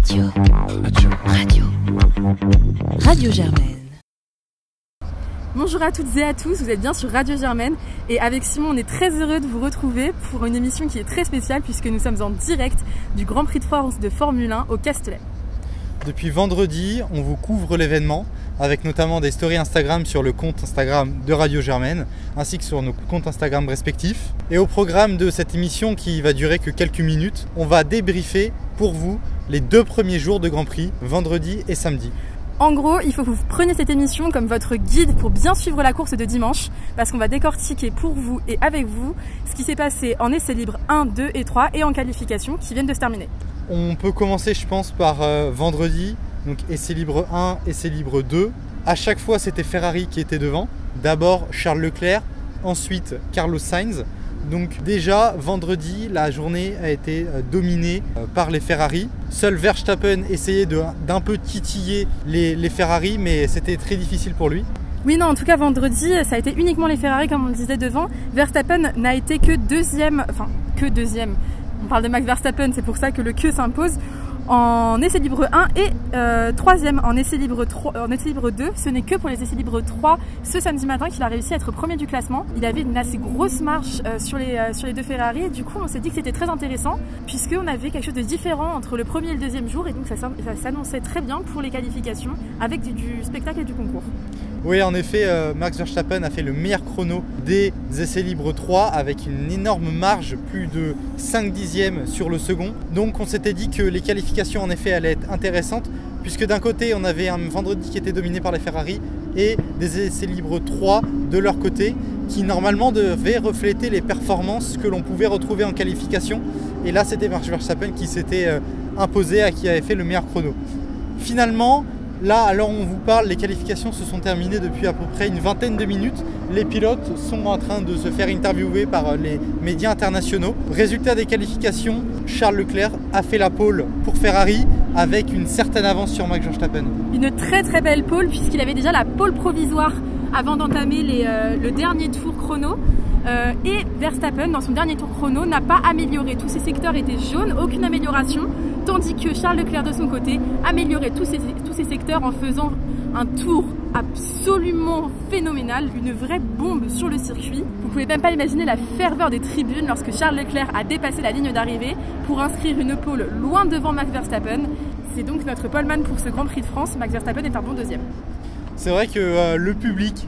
Radio. Radio. Radio Germaine. Bonjour à toutes et à tous, vous êtes bien sur Radio Germaine et avec Simon on est très heureux de vous retrouver pour une émission qui est très spéciale puisque nous sommes en direct du Grand Prix de France de Formule 1 au Castellet. Depuis vendredi, on vous couvre l'événement avec notamment des stories Instagram sur le compte Instagram de Radio Germaine ainsi que sur nos comptes Instagram respectifs. Et au programme de cette émission qui va durer que quelques minutes, on va débriefer pour vous les deux premiers jours de Grand Prix, vendredi et samedi. En gros, il faut que vous preniez cette émission comme votre guide pour bien suivre la course de dimanche, parce qu'on va décortiquer pour vous et avec vous ce qui s'est passé en essai libre 1, 2 et 3 et en qualification qui viennent de se terminer. On peut commencer, je pense, par euh, vendredi, donc essai libre 1, essai libre 2. À chaque fois, c'était Ferrari qui était devant. D'abord Charles Leclerc, ensuite Carlos Sainz. Donc déjà vendredi, la journée a été euh, dominée euh, par les Ferrari. Seul Verstappen essayait d'un peu titiller les, Ferrari, mais c'était très difficile pour lui. Oui, non, en tout cas, vendredi, ça a été uniquement les Ferrari, comme on le disait devant. Verstappen n'a été que deuxième, enfin, que deuxième. On parle de Max Verstappen, c'est pour ça que le que s'impose en essai libre 1 et euh, troisième en essai libre 3, en essai libre 2. Ce n'est que pour les essais libres 3 ce samedi matin qu'il a réussi à être premier du classement. Il avait une assez grosse marche euh, sur, les, euh, sur les deux Ferrari et du coup on s'est dit que c'était très intéressant puisqu'on avait quelque chose de différent entre le premier et le deuxième jour et donc ça, ça s'annonçait très bien pour les qualifications avec du spectacle et du concours. Oui, en effet, Max Verstappen a fait le meilleur chrono des essais libres 3 avec une énorme marge, plus de 5 dixièmes sur le second. Donc on s'était dit que les qualifications en effet allaient être intéressantes puisque d'un côté on avait un vendredi qui était dominé par les Ferrari et des essais libres 3 de leur côté qui normalement devaient refléter les performances que l'on pouvait retrouver en qualification. Et là c'était Max Verstappen qui s'était imposé à qui avait fait le meilleur chrono. Finalement, Là, alors on vous parle, les qualifications se sont terminées depuis à peu près une vingtaine de minutes. Les pilotes sont en train de se faire interviewer par euh, les médias internationaux. Résultat des qualifications, Charles Leclerc a fait la pole pour Ferrari avec une certaine avance sur Max Verstappen. Une très très belle pole puisqu'il avait déjà la pole provisoire avant d'entamer euh, le dernier tour chrono. Euh, et Verstappen, dans son dernier tour chrono, n'a pas amélioré. Tous ses secteurs étaient jaunes, aucune amélioration. Tandis que Charles Leclerc, de son côté, améliorait tous ses, secteurs en faisant un tour absolument phénoménal, une vraie bombe sur le circuit. Vous pouvez même pas imaginer la ferveur des tribunes lorsque Charles Leclerc a dépassé la ligne d'arrivée pour inscrire une pole loin devant Max Verstappen. C'est donc notre poleman pour ce Grand Prix de France. Max Verstappen est un bon deuxième. C'est vrai que euh, le public,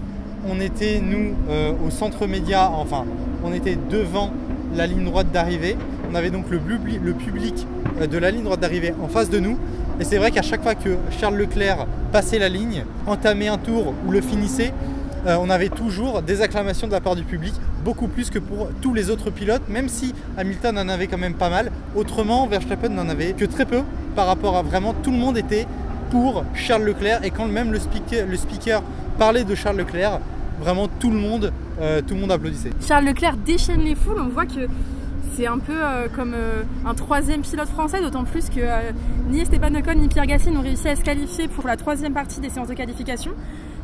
on était nous euh, au centre média, enfin on était devant la ligne droite d'arrivée. On avait donc le, public euh, de la ligne droite d'arrivée en face de nous. Et c'est vrai qu'à chaque fois que Charles Leclerc passait la ligne, entamait un tour ou le finissait, euh, on avait toujours des acclamations de la part du public, beaucoup plus que pour tous les autres pilotes, même si Hamilton en avait quand même pas mal. Autrement, Verstappen n'en avait que très peu par rapport à vraiment tout le monde était pour Charles Leclerc. Et quand même le speaker, le speaker parlait de Charles Leclerc, vraiment tout le monde, euh, tout le monde applaudissait. Charles Leclerc déchaîne les foules, on voit que c'est un peu euh, comme euh, un troisième pilote français, d'autant plus que euh, ni Esteban Ocon ni Pierre Gasly n'ont réussi à se qualifier pour la troisième partie des séances de qualification.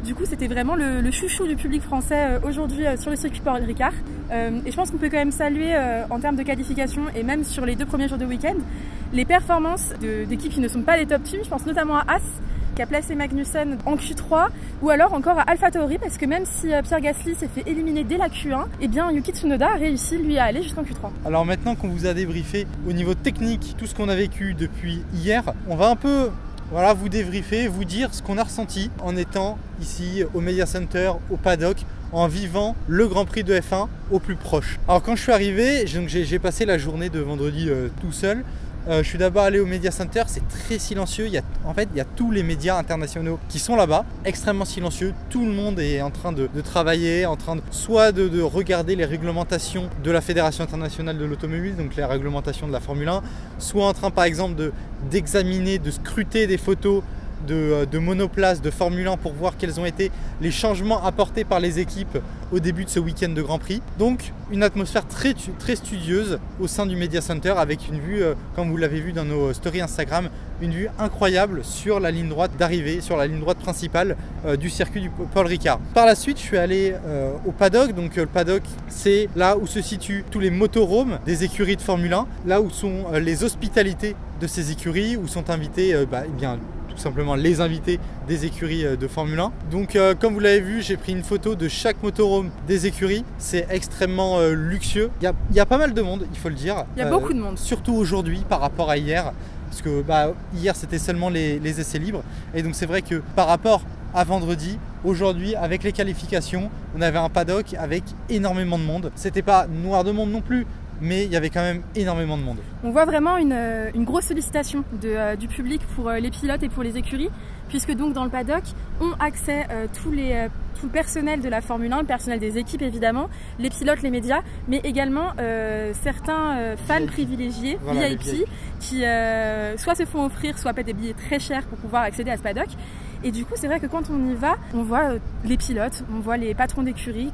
Du coup, c'était vraiment le, chouchou du public français aujourd'hui sur le circuit Paul Ricard. et je pense qu'on peut quand même saluer en termes de qualification et même sur les deux premiers jours de week-end les performances d'équipes qui ne sont pas les top teams. Je pense notamment à As qui a placé Magnussen en Q3 ou alors encore à AlphaTauri parce que même si euh, Pierre Gasly s'est fait éliminer dès la Q1, eh bien Yuki Tsunoda a réussi lui à aller jusqu'en Q3. Alors maintenant qu'on vous a débriefé au niveau technique tout ce qu'on a vécu depuis hier, on va un peu voilà, vous débriefer, vous dire ce qu'on a ressenti en étant ici au Media Center, au paddock, en vivant le Grand Prix de F1 au plus proche. Alors quand je suis arrivé, j'ai passé la journée de vendredi euh, tout seul. Euh, je suis d'abord allé au Media Center, c'est très silencieux. Il y a, en fait, il y a tous les médias internationaux qui sont là-bas, extrêmement silencieux. Tout le monde est en train de, travailler, en train de, soit de, regarder les réglementations de la Fédération internationale de l'automobile, donc les réglementations de la Formule 1, soit en train par exemple d'examiner, de scruter des photos de, de monoplace de Formule 1 pour voir quels ont été les changements apportés par les équipes au début de ce week-end de Grand Prix. Donc une atmosphère très, studieuse au sein du Media Center avec une vue, euh, comme vous l'avez vu dans nos stories Instagram, une vue incroyable sur la ligne droite d'arrivée, sur la ligne droite principale euh, du circuit du Paul Ricard. Par la suite, je suis allé euh, au paddock. Donc le paddock, c'est là où se situent tous les motorhomes des écuries de Formule 1, là où sont les hospitalités de ces écuries où sont invités euh, bah, eh tout simplement les invités des écuries euh, de Formule 1. Donc euh, comme vous l'avez vu, j'ai pris une photo de chaque motorhome des écuries. C'est extrêmement euh, luxueux. Il y, a, il y a pas mal de monde, il faut le dire. Il y a beaucoup de monde. Surtout aujourd'hui par rapport à hier. Parce que bah, hier c'était seulement les, les essais libres. Et donc c'est vrai que par rapport à vendredi, aujourd'hui avec les qualifications, on avait un paddock avec énormément de monde. C'était pas noir de monde non plus, mais il y avait quand même énormément de monde. On voit vraiment une, euh, une grosse sollicitation de, euh, du public pour euh, les pilotes et pour les écuries, puisque donc dans le paddock ont accès euh, tous les, euh, tout le personnel de la Formule 1, le personnel des équipes évidemment, les pilotes, les médias, mais également euh, certains euh, fans VIP. privilégiés, Voilà, VIP, VIP. qui euh, soit se font offrir, soit paient des billets très chers pour pouvoir accéder à ce paddock. Et du coup, c'est vrai que quand on y va, on voit euh, les pilotes, on voit les patrons d'écurie,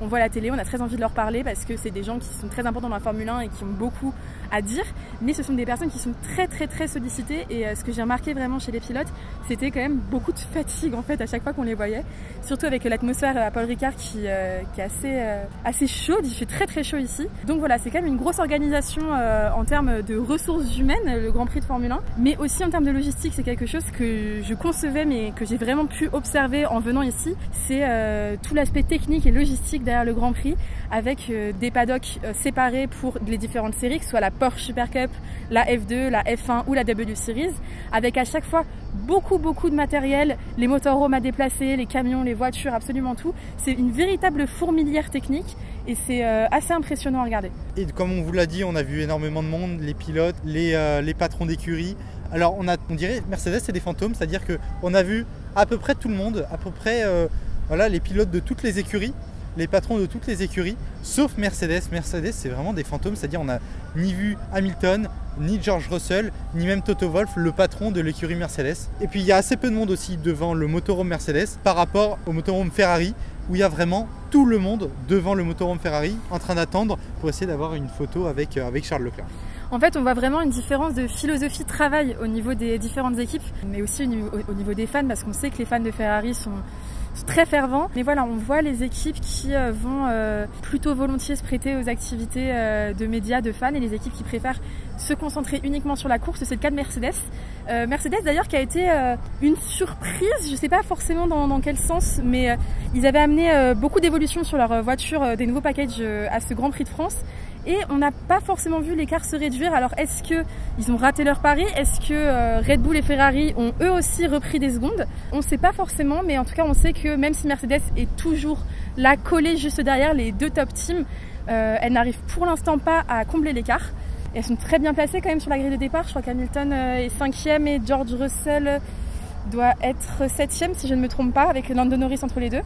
on voit la télé, on a très envie de leur parler parce que c'est des gens qui sont très importants dans la Formule 1 et qui ont beaucoup à dire. Mais ce sont des personnes qui sont très très très sollicitées et euh, ce que j'ai remarqué vraiment chez les pilotes, c'était quand même beaucoup de fatigue en fait à chaque fois qu'on les voyait. Surtout avec l'atmosphère à Paul Ricard qui, euh, qui est assez, euh, assez chaude, il fait très très chaud ici. Donc voilà, c'est quand même une grosse organisation euh, en termes de ressources humaines, le Grand Prix de Formule 1, mais aussi en termes de logistique, c'est quelque chose que je concevais mais que j'ai vraiment pu observer en venant ici. C'est euh, tout l'aspect technique et logistique derrière le Grand Prix avec euh, des paddocks euh, séparés pour les différentes séries, que ce soit la Porsche Super Cup, la F2, la F1 ou la W Series, avec à chaque fois beaucoup beaucoup de matériel, les motorhomes à déplacer, les camions, les voitures, absolument tout. C'est une véritable fourmilière technique et c'est euh, assez impressionnant à regarder. Et comme on vous l'a dit, on a vu énormément de monde, les pilotes, les, euh, les patrons d'écurie. Alors on, a, on dirait Mercedes c'est des fantômes, c'est-à-dire qu'on a vu à peu près tout le monde, à peu près euh, voilà, les pilotes de toutes les écuries, les patrons de toutes les écuries, sauf Mercedes. Mercedes c'est vraiment des fantômes, c'est-à-dire on n'a ni vu Hamilton, ni George Russell, ni même Toto Wolff, le patron de l'écurie Mercedes. Et puis il y a assez peu de monde aussi devant le motorhome Mercedes par rapport au motorhome Ferrari, où il y a vraiment tout le monde devant le motorhome Ferrari en train d'attendre pour essayer d'avoir une photo avec, euh, avec Charles Leclerc. En fait, on voit vraiment une différence de philosophie de travail au niveau des différentes équipes, mais aussi au niveau des fans, parce qu'on sait que les fans de Ferrari sont très fervents. Mais voilà, on voit les équipes qui euh, vont euh, plutôt volontiers se prêter aux activités euh, de médias, de fans, et les équipes qui préfèrent se concentrer uniquement sur la course. C'est le cas de Mercedes. Mercedes d'ailleurs qui a été une surprise, je sais pas forcément dans, quel sens, mais ils avaient amené beaucoup d'évolutions sur leur voiture, des nouveaux packages à ce Grand Prix de France. Et on n'a pas forcément vu l'écart se réduire. Alors est-ce que ils ont raté leur pari? Est-ce que euh, Red Bull et Ferrari ont eux aussi repris des secondes? On ne sait pas forcément, mais en tout cas on sait que même si Mercedes est toujours là collée juste derrière les deux top teams, euh, elle n'arrive pour l'instant pas à combler l'écart. Elles sont très bien placées quand même sur la grille de départ. Je crois qu'Hamilton euh, est cinquième et George Russell doit être septième si je ne me trompe pas, avec Lando Norris entre les deux.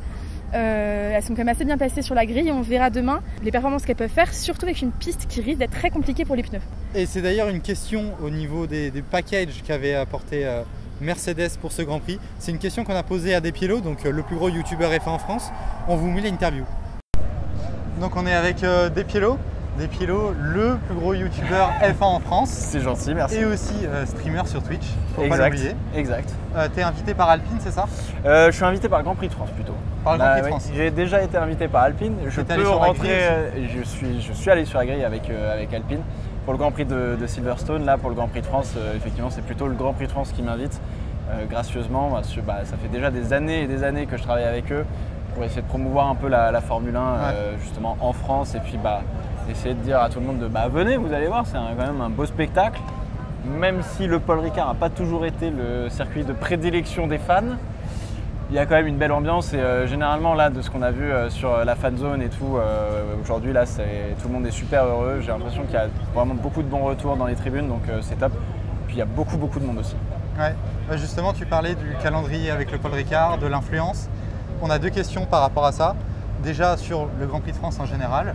Euh, elles sont quand même assez bien placées sur la grille. On verra demain les performances qu'elles peuvent faire, surtout avec une piste qui risque d'être très compliquée pour les pneus. Et c'est d'ailleurs une question au niveau des, des packages qu'avait apporté euh, Mercedes pour ce Grand Prix. C'est une question qu'on a posée à Despielo, donc euh, le plus gros youtubeur F1 en France. On vous met l'interview. Donc on est avec euh, Despielo, le plus gros youtubeur F1 en France. C'est gentil, merci. Et aussi euh, streamer sur Twitch, faut pas exact, l'oublier. exact. Euh, T'es invité par Alpine, c'est ça? Euh, je suis invité par le Grand Prix de France plutôt. Par le Grand Bah, Prix de France. J'ai déjà été invité par Alpine. Je peux rentrer. euh, je suis, je suis allé sur la grille avec, avec Alpine pour le Grand Prix de, de Silverstone. Là, pour le Grand Prix de France, effectivement, c'est plutôt le Grand Prix de France qui m'invite gracieusement. Parce que, bah, ça fait déjà des années et des années que je travaille avec eux pour essayer de promouvoir un peu la, la Formule 1 euh, justement en France et puis bah, essayer de dire à tout le monde de bah, venez, vous allez voir, c'est quand même un beau spectacle. Même si le Paul Ricard n'a pas toujours été le circuit de prédilection des fans, il y a quand même une belle ambiance et euh, généralement là de ce qu'on a vu euh, sur euh, la fan zone et tout aujourd'hui là tout le monde est super heureux j'ai l'impression qu'il y a vraiment beaucoup de bons retours dans les tribunes donc c'est top puis il y a beaucoup beaucoup de monde aussi Ouais. Justement, tu parlais du calendrier avec le Paul Ricard, de l'influence. On a deux questions par rapport à ça. Déjà sur le Grand Prix de France en général.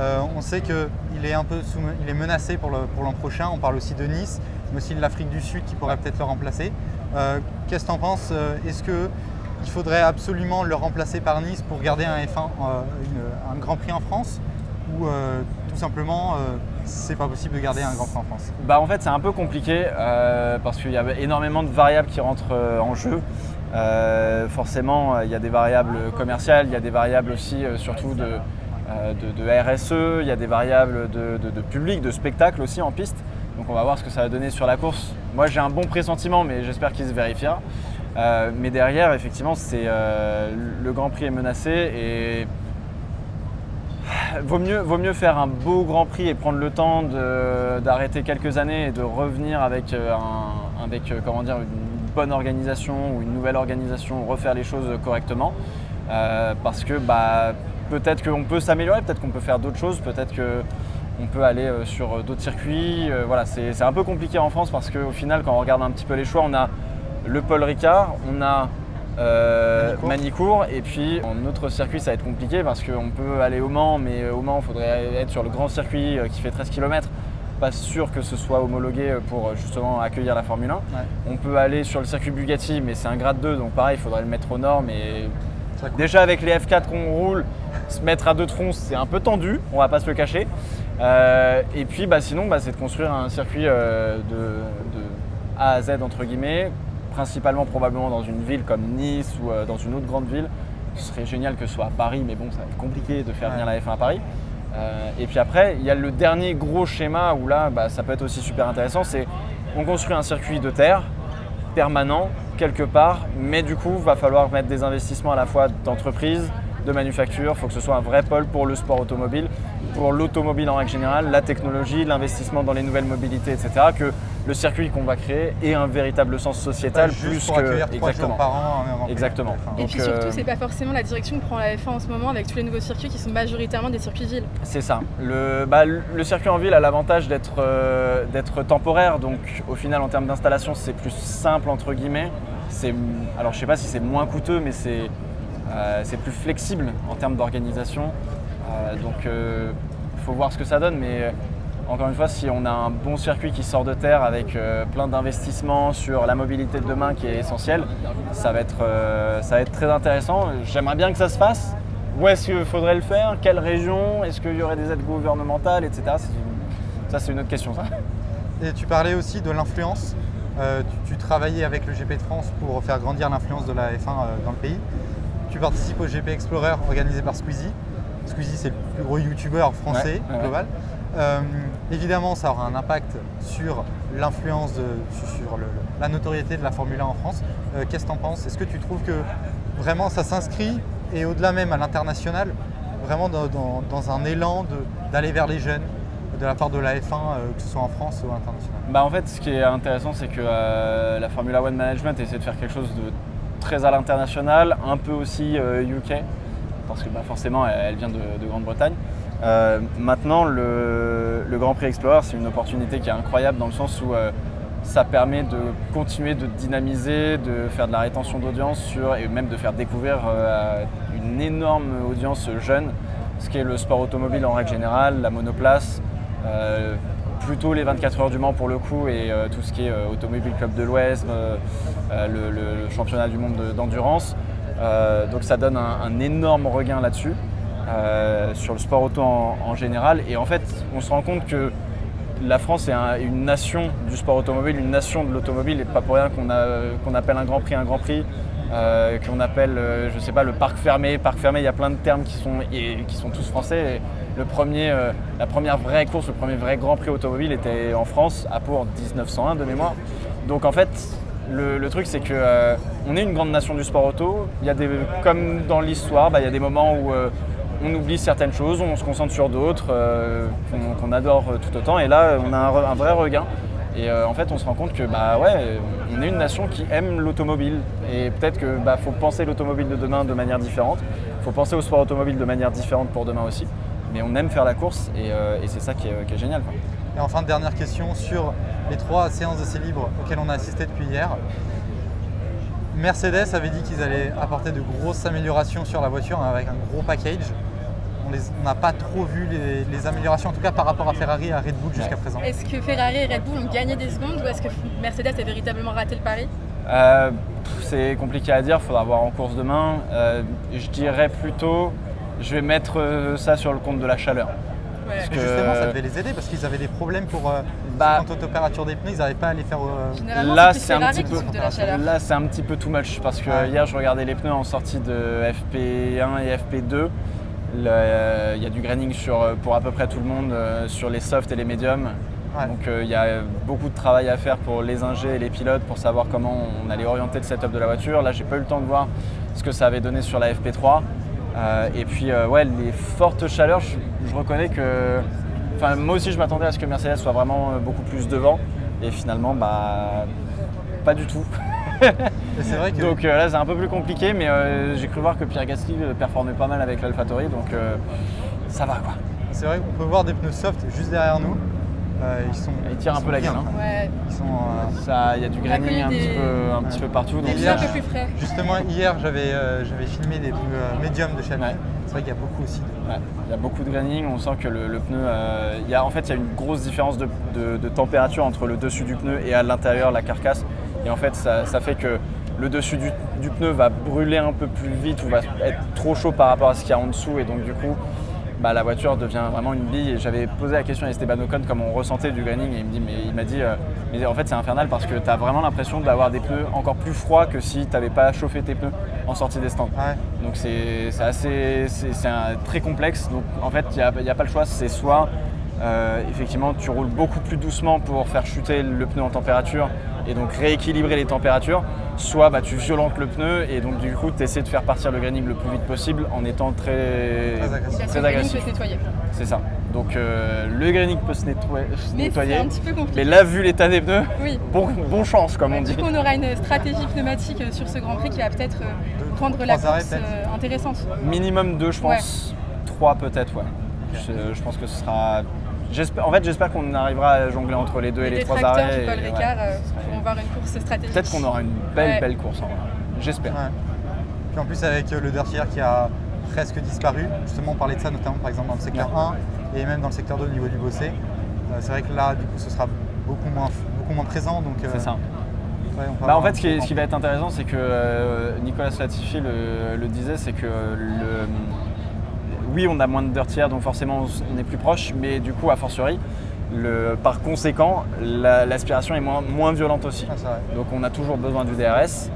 Euh, on sait qu'il est un peu sous- il est menacé pour l'an prochain. On parle aussi de Nice, mais aussi de l'Afrique du Sud qui pourrait peut-être le remplacer. Euh, Qu'est-ce que tu en penses Euh, Est-ce qu'il faudrait absolument le remplacer par Nice pour garder un F1, euh, une- un Grand Prix en France? Ou tout simplement, c'est pas possible de garder un Grand Prix en France? Bah en fait c'est un peu compliqué parce qu'il y a énormément de variables qui rentrent en jeu. Forcément il y a des variables commerciales, il y a des variables aussi surtout de, de, de RSE, il y a des variables de, public, de spectacle aussi en piste. Donc on va voir ce que ça va donner sur la course. Moi j'ai un bon pressentiment, mais j'espère qu'il se vérifiera. Euh, mais derrière, effectivement, c'est euh, le Grand Prix est menacé et vaut mieux, faire un beau Grand Prix et prendre le temps d'arrêter quelques années et de revenir avec, euh, euh, une bonne organisation ou une nouvelle organisation, refaire les choses correctement. Euh, parce que bah, peut-être qu'on peut s'améliorer, peut-être qu'on peut faire d'autres choses, peut-être qu'on peut aller euh, sur d'autres circuits. Euh, voilà, c'est un peu compliqué en France parce qu'au final, quand on regarde un petit peu les choix, on a le Paul Ricard, on a euh, Manicourt. Et puis en autre circuit, ça va être compliqué parce qu'on peut aller au Mans, mais au Mans, il faudrait être sur le grand circuit euh, qui fait 13 km. Pas sûr que ce soit homologué pour euh, justement accueillir la Formule 1. On peut aller sur le circuit Bugatti, mais c'est un grade 2, donc pareil, il faudrait le mettre aux normes. Et. Déjà avec les F4 qu'on roule, se mettre à deux troncs, c'est un peu tendu, on va pas se le cacher. Euh, et puis bah, sinon, bah, c'est de construire un circuit euh, de, de A à Z entre guillemets, principalement probablement dans une ville comme Nice ou euh, dans une autre grande ville. Ce serait génial que ce soit à Paris, mais bon, ça va être compliqué de faire venir la F1 à Paris. Et puis après, il y a le dernier gros schéma où là, bah, ça peut être aussi super intéressant, c'est on construit un circuit de terre permanent quelque part, mais du coup, va falloir mettre des investissements à la fois d'entreprise, de manufacture. Il faut que ce soit un vrai pôle pour le sport automobile, pour l'automobile en règle générale, la technologie, l'investissement dans les nouvelles mobilités, etc. Que le circuit qu'on va créer ait un véritable sens sociétal juste plus pour que exactement. par an. Prix. Exactement. Et Donc, puis surtout, euh, c'est pas forcément la direction que prend la F1 en ce moment avec tous les nouveaux circuits qui sont majoritairement des circuits villes. C'est ça. Le, bah, le circuit en ville a l'avantage d'être euh, d'être temporaire, donc au final en termes d'installation c'est plus simple entre guillemets. Alors je sais pas si c'est moins coûteux, mais c'est euh, plus flexible en termes d'organisation. Euh, donc il faut voir ce que ça donne, mais euh, encore une fois, si on a un bon circuit qui sort de terre avec euh, plein d'investissements sur la mobilité de demain qui est essentielle, ça va être, euh, très intéressant. J'aimerais bien que ça se fasse. Où est-ce qu'il faudrait le faire? Quelle région? Est-ce qu'il y aurait des aides gouvernementales, etc. Ça, c'est une autre question. Ça. Et tu parlais aussi de l'influence. Euh, tu, tu travaillais avec le GP de France pour faire grandir l'influence de la F1 euh, dans le pays. Tu participes au GP Explorer organisé par Squeezie. Squeezie, c'est le plus gros youtubeur français Ouais, ouais, global. Euh, évidemment, ça aura un impact sur l'influence, sur le- la notoriété de la Formule 1 en France. Euh, Qu'est-ce que tu en penses? Est-ce que tu trouves que vraiment ça s'inscrit et au-delà même à l'international, vraiment dans, dans- dans un élan d'aller vers les jeunes? De la part de la F1, euh, que ce soit en France ou à l'international Bah, en fait, ce qui est intéressant, c'est que euh, la Formula One Management essaie de faire quelque chose de très à l'international, un peu aussi euh, UK, parce que bah, forcément, elle, vient de, de Grande-Bretagne. Euh, maintenant, le, Grand Prix Explorer, c'est une opportunité qui est incroyable dans le sens où euh, ça permet de continuer de dynamiser, de faire de la rétention d'audience sur et même de faire découvrir euh, une énorme audience jeune ce qu'est le sport automobile en règle générale, la monoplace, euh, plutôt les 24 heures du Mans pour le coup et euh, tout ce qui est euh, Automobile Club de l'Ouest, euh, euh, le, championnat du monde de- d'endurance. Euh, donc ça donne un, énorme regain là-dessus, euh, sur le sport auto en, général. Et en fait, on se rend compte que la France est un- une nation du sport automobile, une nation de l'automobile, et pas pour rien qu'on qu'on appelle un Grand Prix un Grand Prix, euh, qu'on appelle, euh, je sais pas, le parc fermé. Parc fermé, il y a plein de termes qui sont, qui sont tous français. Le premier, euh, la première vraie course, le premier vrai Grand Prix automobile était en France, à Pau en 1901 de mémoire. Donc en fait, le, truc c'est que euh, on est une grande nation du sport auto. Il y a des, comme dans l'histoire, bah, il y a des moments où euh, on oublie certaines choses, on se concentre sur d'autres qu'on adore tout autant. Et là, on a un, vrai regain. Et en fait, on se rend compte que bah ouais, on est une nation qui aime l'automobile. Et peut-être que bah, faut penser l'automobile de demain de manière différente. Faut penser au sport automobile de manière différente pour demain aussi. Mais on aime faire la course et, euh, et c'est ça qui est, qui est génial. quoi. Et enfin, dernière question sur les trois séances d'essai libre auxquelles on a assisté depuis hier. Mercedes avait dit qu'ils allaient apporter de grosses améliorations sur la voiture avec un gros package. On n'a pas trop vu les, les améliorations, en tout cas par rapport à Ferrari et à Red Bull jusqu'à présent. Est-ce que Ferrari et Red Bull ont gagné des secondes ou est-ce que Mercedes a véritablement raté le pari? Euh, c'est compliqué à dire, il faudra voir en course demain. Euh, je dirais plutôt, je vais mettre euh, ça sur le compte de la chaleur. Ouais. Parce que- justement, ça devait les aider parce qu'ils avaient des problèmes pour euh, Bah- quant aux températures des pneus, ils n'arrivaient pas à les faire. euh, Là, c'est un petit peu. souffre de la chaleur. Là, c'est un petit peu too much parce que Ouais. hier, je regardais les pneus en sortie de FP1 et FP2. Le- euh, Il y a du graining sur, pour à peu près tout le monde euh, sur les softs et les médiums. Ouais. Donc euh, il y a beaucoup de travail à faire pour les ingés et les pilotes pour savoir comment on allait orienter le setup de la voiture. Là, j'ai pas eu le temps de voir ce que ça avait donné sur la FP3. Euh, et puis, euh, ouais, les fortes chaleurs, je, je reconnais que. Enfin, moi aussi, je m'attendais à ce que Mercedes soit vraiment euh, beaucoup plus devant. Et finalement, bah. Pas du tout. Et c'est vrai que Donc euh, là, c'est un peu plus compliqué, mais euh, j'ai cru voir que Pierre Gasly performait pas mal avec l'AlphaTauri, donc euh, ça va quoi. c'est vrai qu'on peut voir des pneus soft juste derrière nous. Euh, ils sont. Il tire un peu la gueule. hein. Ouais, Ils sont. euh, Ça, il y a du graining un, des- petit peu, un petit peu partout. Donc, pneus hier, un peu plus frais. Justement, hier, j'avais euh, j'avais filmé des pneus euh, médiums de Alpine. Ouais. C'est vrai qu'il y a beaucoup aussi de. Ouais, il y a beaucoup de graining, on sent que le, le pneu, euh, il y a, en fait il y a une grosse différence de, de- de température entre le dessus du pneu et à l'intérieur la carcasse. Et en fait ça, ça fait que le dessus du, du pneu va brûler un peu plus vite ou va être trop chaud par rapport à ce qu'il y a en dessous et donc du coup bah, la voiture devient vraiment une bille. Et j'avais posé la question à Esteban Ocon comment on ressentait du graining et il me dit mais il m'a dit euh, mais en fait c'est infernal parce que tu as vraiment l'impression d'avoir des pneus encore plus froids que si tu n'avais pas chauffé tes pneus en sortie des stands. Ouais. Donc c'est assez, c'est très complexe. Donc en fait, il n'y a, il y a pas le choix. C'est soit euh, effectivement tu roules beaucoup plus doucement pour faire chuter le pneu en température et donc rééquilibrer les températures, soit bah, tu violentes le pneu et donc du coup tu essaies de faire partir le graining le plus vite possible en étant très, Très agressif. Très. C'est ça. Donc euh, le graining peut se nettoyer, se Mais c'est nettoyer. un petit peu compliqué. mais là, vu l'état des pneus, Oui. bon, bon chance comme on Du dit. coup, on aura une stratégie pneumatique euh, sur ce Grand Prix qui va peut-être euh, rendre la course euh, intéressante. Minimum deux, je pense. Trois peut-être, ouais. Je, je pense que ce sera. J'espère- En fait, j'espère qu'on arrivera à jongler entre les deux et Les les trois arrêts. du Paul ouais. Euh, voir une course stratégique. Peut-être qu'on aura une belle, Ouais. belle course en vrai. J'espère. Ouais. Puis en plus avec euh, le Dirty Air qui a presque disparu, justement on parlait de ça notamment par exemple dans le secteur 1 et même dans le secteur 2 au niveau du bossé. Euh, c'est vrai que là du coup ce sera beaucoup moins, beaucoup moins présent donc euh, C'est ça. ouais, Bah, en fait, ce qui, est- petit ce qui va être intéressant, c'est que euh, Nicolas Latifi le, le disait, c'est que le, oui, on a moins de air, donc forcément on est plus proche, mais du coup, a fortiori, le, par conséquent, la- l'aspiration est moins, moins violente aussi. Ah. Donc on a toujours besoin du DRS.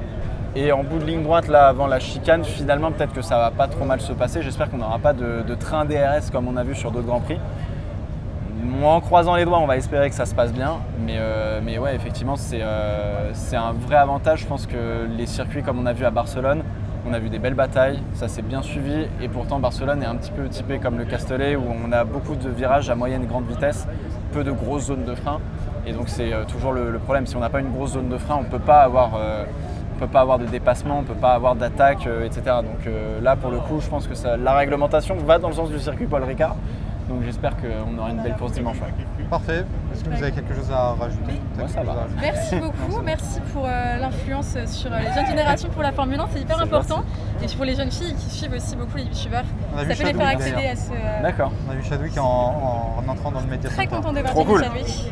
Et en bout de ligne droite, là, avant la chicane, finalement, peut-être que ça va pas trop mal se passer. J'espère qu'on n'aura pas de, de train DRS comme on a vu sur d'autres Grands Prix. Moi, en croisant les doigts, on va espérer que ça se passe bien. Mais, euh, mais ouais, effectivement, c'est euh, c'est un vrai avantage. Je pense que les circuits, comme on a vu à Barcelone, on a vu des belles batailles, ça s'est bien suivi. Et pourtant, Barcelone est un petit peu typé comme le Castellet, où on a beaucoup de virages à moyenne et grande vitesse, peu de grosses zones de frein. Et donc, c'est euh, toujours le, problème. Si on n'a pas une grosse zone de frein, on ne peut pas avoir. euh, on peut pas avoir de dépassement, on ne peut pas avoir d'attaque, euh, etc. Donc là, pour le coup, je pense que la réglementation va dans le sens du circuit Paul Ricard. Donc j'espère qu'on aura une belle course dimanche. ouais. Parfait. Est-ce que vous avez quelque chose à rajouter? Moi, ça va. à Merci beaucoup, merci pour euh, l'influence sur euh, les jeunes générations pour la Formule 1, c'est hyper important. Et puis pour les jeunes filles qui suivent aussi beaucoup les youtubeurs, ça peut les faire accéder à ce. euh, D'accord, On a vu Chadwick en, en entrant dans le média Très content de voir cool. Chadwick.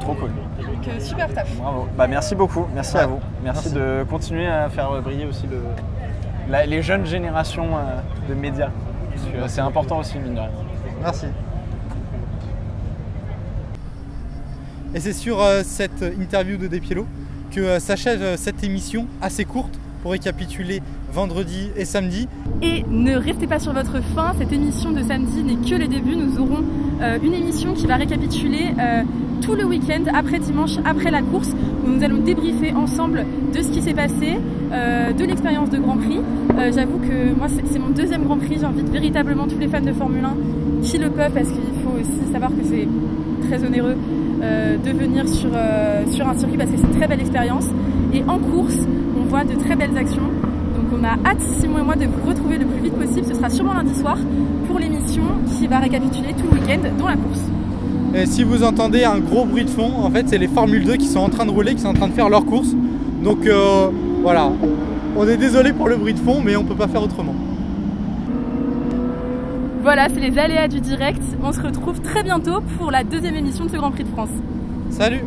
trop cool. Donc euh, super taf. Bravo. Bah, merci beaucoup, merci à vous. Merci, Merci. de continuer à faire briller aussi le- la- les jeunes générations euh, de médias. Parce que c'est important aussi, mine de rien. Merci. Et c'est sur euh, cette interview de Despiello que euh, s'achève euh, cette émission assez courte pour récapituler vendredi et samedi. Et ne restez pas sur votre faim, cette émission de samedi n'est que le début. Nous aurons une émission qui va récapituler tout le week-end, après dimanche, après la course, où nous allons débriefer ensemble de ce qui s'est passé, euh, de l'expérience de Grand Prix. Euh, J'avoue que moi, c'est mon deuxième Grand Prix. J'invite véritablement tous les fans de Formule 1 qui le peuvent, parce qu'il faut aussi savoir que c'est très onéreux euh, de venir sur, sur un circuit, parce que c'est une très belle expérience. Et en course, on voit de très belles actions. Donc on a hâte, Simon et moi, de vous retrouver le plus vite possible. Ce sera sûrement lundi soir pour l'émission qui va récapituler tout le week-end, dont la course. Et si vous entendez un gros bruit de fond, en fait, c'est les Formule 2 qui sont en train de rouler, qui sont en train de faire leur course. Donc euh, voilà, on est désolé pour le bruit de fond, mais on peut pas faire autrement. Voilà, c'est les aléas du direct. On se retrouve très bientôt pour la deuxième émission de ce Grand Prix de France. Salut